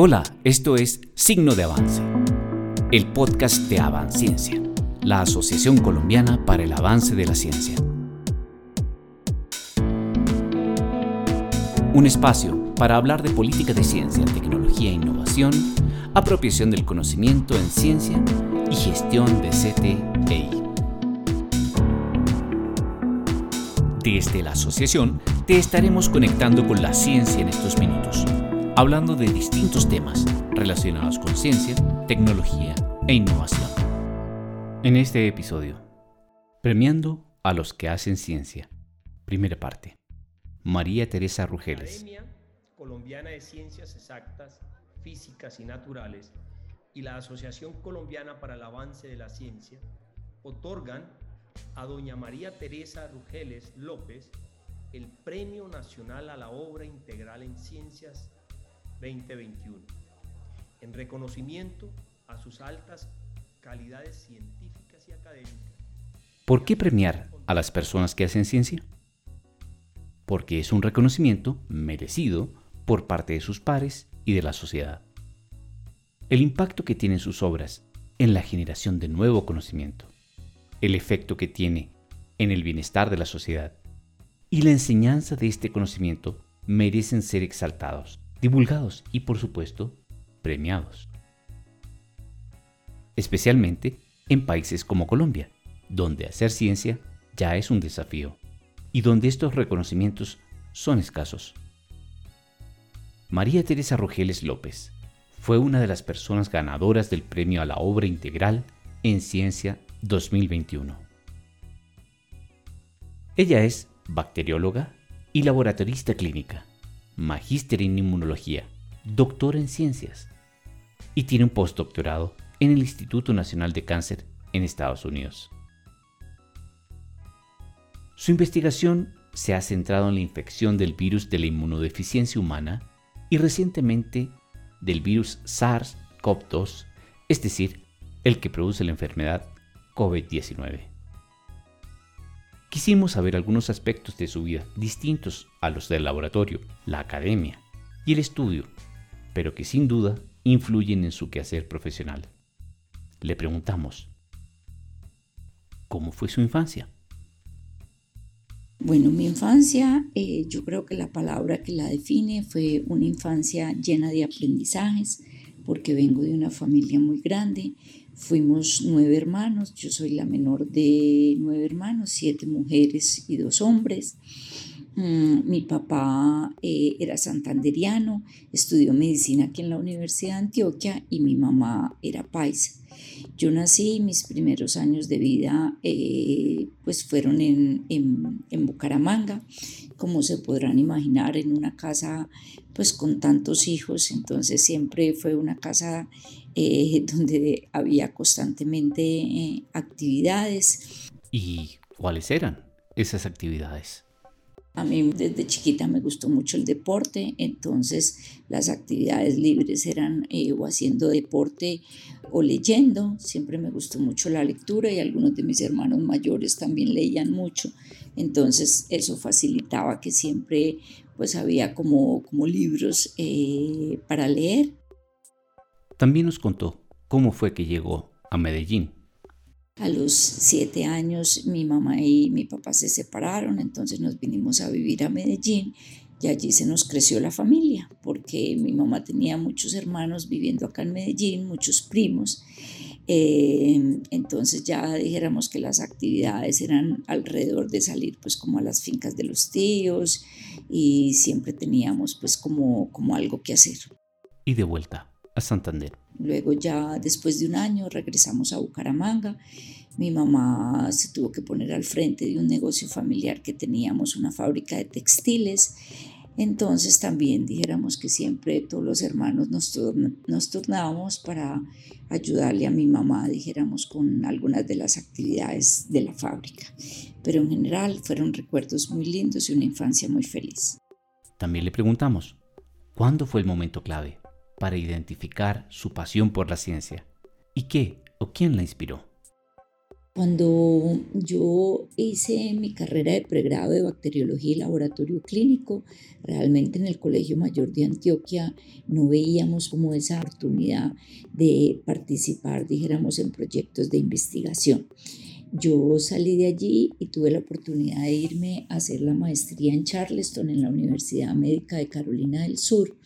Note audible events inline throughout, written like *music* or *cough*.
Hola, esto es Signo de Avance, el podcast de Avanciencia, la Asociación Colombiana para el Avance de la Ciencia. Un espacio para hablar de política de ciencia, tecnología e innovación, apropiación del conocimiento en ciencia y gestión de CTEI. Desde la asociación te estaremos conectando con la ciencia en estos minutos hablando de distintos temas relacionados con ciencia, tecnología e innovación. En este episodio, premiando a los que hacen ciencia. Primera parte. María Teresa Rugeles. Academia Colombiana de Ciencias Exactas, Físicas y Naturales y la Asociación Colombiana para el Avance de la Ciencia otorgan a doña María Teresa Rugeles López el Premio Nacional a la Obra Integral en Ciencias 2021, en reconocimiento a sus altas calidades científicas y académicas. ¿Por qué premiar a las personas que hacen ciencia? Porque es un reconocimiento merecido por parte de sus pares y de la sociedad. El impacto que tienen sus obras en la generación de nuevo conocimiento, el efecto que tiene en el bienestar de la sociedad y la enseñanza de este conocimiento merecen ser exaltados divulgados y por supuesto premiados. Especialmente en países como Colombia, donde hacer ciencia ya es un desafío y donde estos reconocimientos son escasos. María Teresa Rogeles López fue una de las personas ganadoras del Premio a la Obra Integral en Ciencia 2021. Ella es bacterióloga y laboratorista clínica magíster en inmunología, doctor en ciencias y tiene un postdoctorado en el Instituto Nacional de Cáncer en Estados Unidos. Su investigación se ha centrado en la infección del virus de la inmunodeficiencia humana y recientemente del virus SARS-CoV-2, es decir, el que produce la enfermedad COVID-19. Quisimos saber algunos aspectos de su vida distintos a los del laboratorio, la academia y el estudio, pero que sin duda influyen en su quehacer profesional. Le preguntamos, ¿cómo fue su infancia? Bueno, mi infancia, eh, yo creo que la palabra que la define fue una infancia llena de aprendizajes, porque vengo de una familia muy grande. Fuimos nueve hermanos, yo soy la menor de nueve hermanos, siete mujeres y dos hombres. Mm, mi papá eh, era santanderiano, estudió medicina aquí en la Universidad de Antioquia y mi mamá era paisa. Yo nací, mis primeros años de vida eh, pues fueron en, en, Bucaramanga, como se podrán imaginar, en una casa pues con tantos hijos, entonces siempre fue una casa eh, *laughs* donde había constantemente actividades. ¿Y cuáles eran esas actividades? A mí desde chiquita me gustó mucho el deporte, entonces las actividades libres eran eh, o haciendo deporte o leyendo. Siempre me gustó mucho la lectura y algunos de mis hermanos mayores también leían mucho. Entonces eso facilitaba que siempre pues había como, como libros eh, para leer. También nos contó cómo fue que llegó a Medellín. A los siete años mi mamá y mi papá se separaron, entonces nos vinimos a vivir a Medellín y allí se nos creció la familia, porque mi mamá tenía muchos hermanos viviendo acá en Medellín, muchos primos. Eh, entonces ya dijéramos que las actividades eran alrededor de salir pues como a las fincas de los tíos y siempre teníamos pues como, como algo que hacer. Y de vuelta a Santander. Luego ya después de un año regresamos a Bucaramanga. Mi mamá se tuvo que poner al frente de un negocio familiar que teníamos, una fábrica de textiles. Entonces también dijéramos que siempre todos los hermanos nos, nos turnábamos para ayudarle a mi mamá, dijéramos, con algunas de las actividades de la fábrica. Pero en general fueron recuerdos muy lindos y una infancia muy feliz. También le preguntamos, ¿cuándo fue el momento clave? Para identificar su pasión por la ciencia. ¿Y qué o quién la inspiró? Cuando yo hice mi carrera de pregrado de bacteriología y laboratorio clínico, realmente en el Colegio Mayor de Antioquia no veíamos como esa oportunidad de participar, dijéramos, en proyectos de investigación. Yo salí de allí y tuve la oportunidad de irme a hacer la maestría en Charleston, en la Universidad Médica de Carolina del Sur.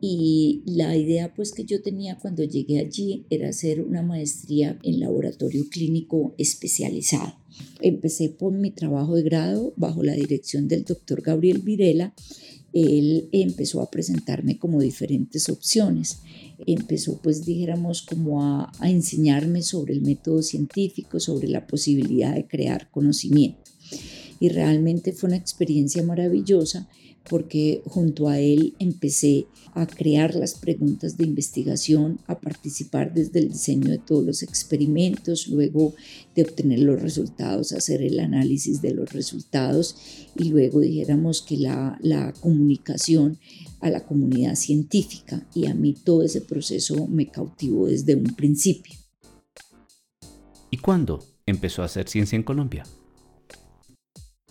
Y la idea pues que yo tenía cuando llegué allí era hacer una maestría en laboratorio clínico especializado. Empecé por mi trabajo de grado bajo la dirección del doctor Gabriel Virela él empezó a presentarme como diferentes opciones. Empezó, pues dijéramos, como a, a enseñarme sobre el método científico, sobre la posibilidad de crear conocimiento. Y realmente fue una experiencia maravillosa porque junto a él empecé a crear las preguntas de investigación, a participar desde el diseño de todos los experimentos, luego de obtener los resultados, hacer el análisis de los resultados y luego dijéramos que la, comunicación a la comunidad científica y a mí todo ese proceso me cautivó desde un principio. ¿Y cuándo empezó a hacer ciencia en Colombia?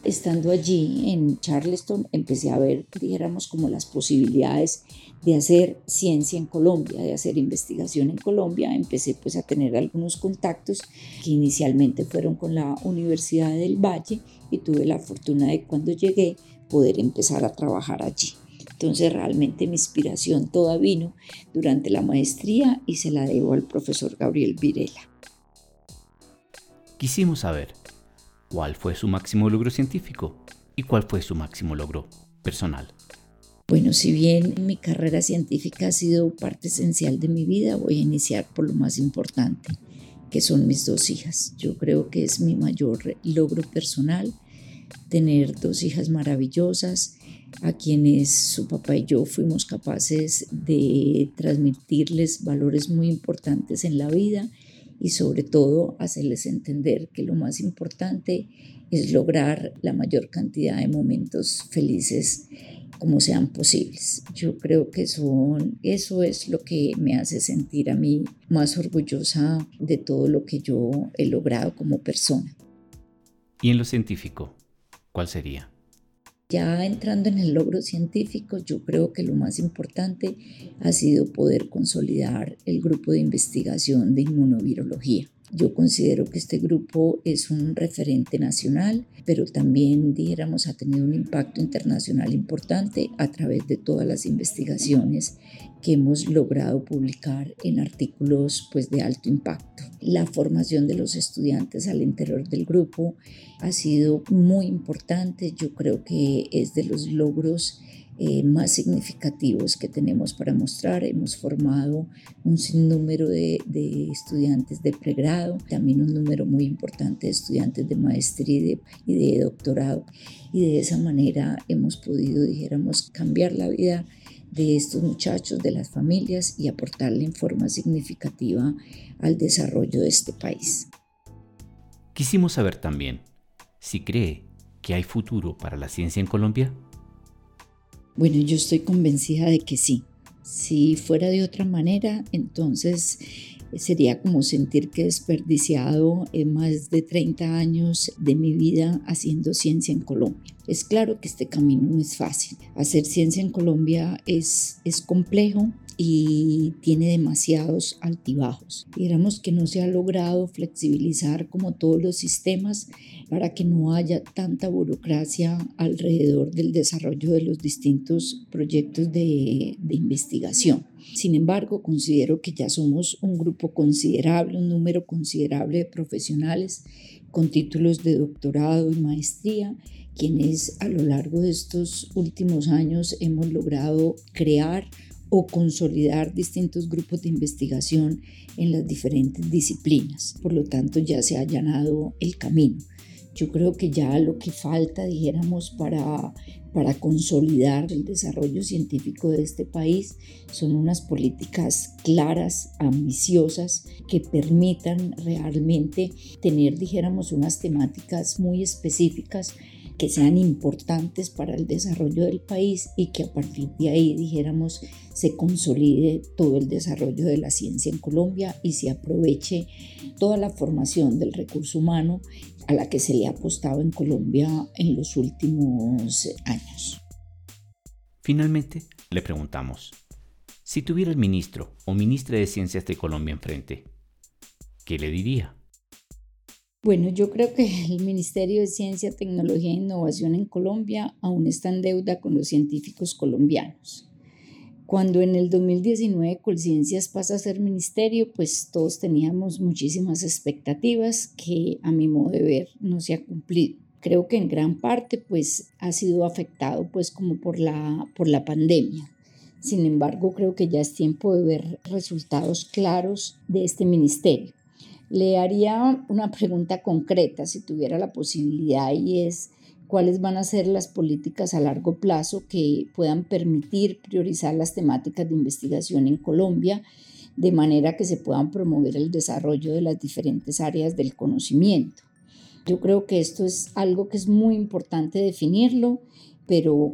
Estando allí en Charleston empecé a ver, dijéramos, como las posibilidades de hacer ciencia en Colombia, de hacer investigación en Colombia. Empecé pues a tener algunos contactos que inicialmente fueron con la Universidad del Valle y tuve la fortuna de cuando llegué poder empezar a trabajar allí. Entonces realmente mi inspiración toda vino durante la maestría y se la debo al profesor Gabriel Virela. Quisimos saber ¿Cuál fue su máximo logro científico? ¿Y cuál fue su máximo logro personal? Bueno, si bien mi carrera científica ha sido parte esencial de mi vida, voy a iniciar por lo más importante, que son mis dos hijas. Yo creo que es mi mayor logro personal tener dos hijas maravillosas a quienes su papá y yo fuimos capaces de transmitirles valores muy importantes en la vida y sobre todo hacerles entender que lo más importante es lograr la mayor cantidad de momentos felices como sean posibles. Yo creo que son, eso es lo que me hace sentir a mí más orgullosa de todo lo que yo he logrado como persona. ¿Y en lo científico? ¿Cuál sería? Ya entrando en el logro científico, yo creo que lo más importante ha sido poder consolidar el grupo de investigación de inmunovirología. Yo considero que este grupo es un referente nacional, pero también, dijéramos, ha tenido un impacto internacional importante a través de todas las investigaciones que hemos logrado publicar en artículos pues, de alto impacto. La formación de los estudiantes al interior del grupo ha sido muy importante. Yo creo que es de los logros eh, más significativos que tenemos para mostrar. Hemos formado un sinnúmero de, de, estudiantes de pregrado, también un número muy importante de estudiantes de maestría y de, y de doctorado. Y de esa manera hemos podido, dijéramos, cambiar la vida de estos muchachos, de las familias y aportarle en forma significativa al desarrollo de este país. Quisimos saber también si cree que hay futuro para la ciencia en Colombia. Bueno, yo estoy convencida de que sí. Si fuera de otra manera, entonces eh, sería como sentir que he desperdiciado eh, más de 30 años de mi vida haciendo ciencia en Colombia. Es claro que este camino no es fácil. Hacer ciencia en Colombia es, es complejo, y tiene demasiados altibajos. Digamos que no se ha logrado flexibilizar como todos los sistemas para que no haya tanta burocracia alrededor del desarrollo de los distintos proyectos de, de investigación. Sin embargo, considero que ya somos un grupo considerable, un número considerable de profesionales con títulos de doctorado y maestría quienes a lo largo de estos últimos años hemos logrado crear o consolidar distintos grupos de investigación en las diferentes disciplinas. Por lo tanto, ya se ha allanado el camino. Yo creo que ya lo que falta, dijéramos, para, para consolidar el desarrollo científico de este país son unas políticas claras, ambiciosas, que permitan realmente tener, dijéramos, unas temáticas muy específicas que sean importantes para el desarrollo del país y que a partir de ahí, dijéramos, se consolide todo el desarrollo de la ciencia en Colombia y se aproveche toda la formación del recurso humano a la que se le ha apostado en Colombia en los últimos años. Finalmente, le preguntamos, si tuviera el ministro o ministra de Ciencias de Colombia enfrente, ¿qué le diría? Bueno, yo creo que *laughs* el Ministerio de Ciencia, Tecnología e Innovación en Colombia aún está en deuda con los científicos colombianos. Cuando en el 2019 Colciencias pasa a ser ministerio, pues todos teníamos muchísimas expectativas que a mi modo de ver no se ha cumplido. Creo que en gran parte pues ha sido afectado pues como por la, por la pandemia. Sin embargo, creo que ya es tiempo de ver resultados claros de este ministerio. Le haría una pregunta concreta si tuviera la posibilidad y es cuáles van a ser las políticas a largo plazo que puedan permitir priorizar las temáticas de investigación en Colombia de manera que se puedan promover el desarrollo de las diferentes áreas del conocimiento. Yo creo que esto es algo que es muy importante definirlo, pero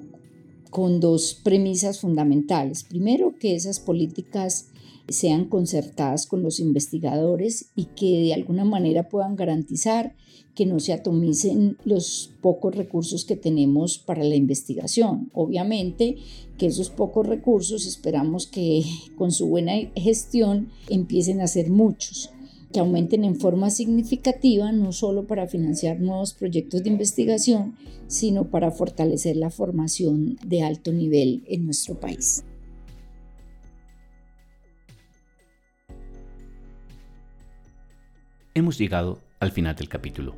con dos premisas fundamentales. Primero, que esas políticas sean concertadas con los investigadores y que de alguna manera puedan garantizar que no se atomicen los pocos recursos que tenemos para la investigación. Obviamente que esos pocos recursos esperamos que con su buena gestión empiecen a ser muchos que aumenten en forma significativa, no solo para financiar nuevos proyectos de investigación, sino para fortalecer la formación de alto nivel en nuestro país. Hemos llegado al final del capítulo.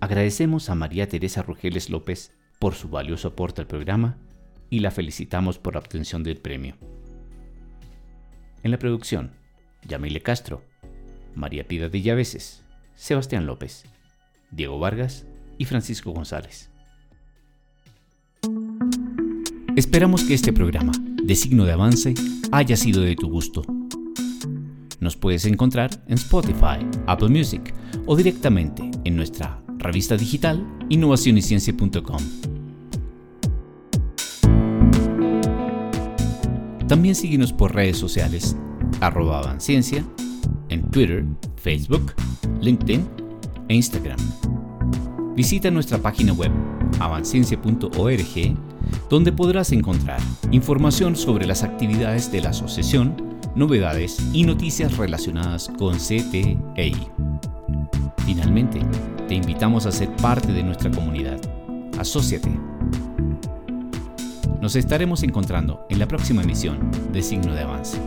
Agradecemos a María Teresa Rugeles López por su valioso aporte al programa y la felicitamos por la obtención del premio. En la producción, Yamile Castro, María Pida de Llaveses, Sebastián López, Diego Vargas y Francisco González. Esperamos que este programa, de signo de avance, haya sido de tu gusto nos puedes encontrar en Spotify, Apple Music o directamente en nuestra revista digital innovacionyciencia.com. También síguenos por redes sociales, Avanciencia, en Twitter, Facebook, LinkedIn e Instagram. Visita nuestra página web avanciencia.org donde podrás encontrar información sobre las actividades de la asociación novedades y noticias relacionadas con CTEI. Finalmente, te invitamos a ser parte de nuestra comunidad. Asociate. Nos estaremos encontrando en la próxima emisión de Signo de Avance.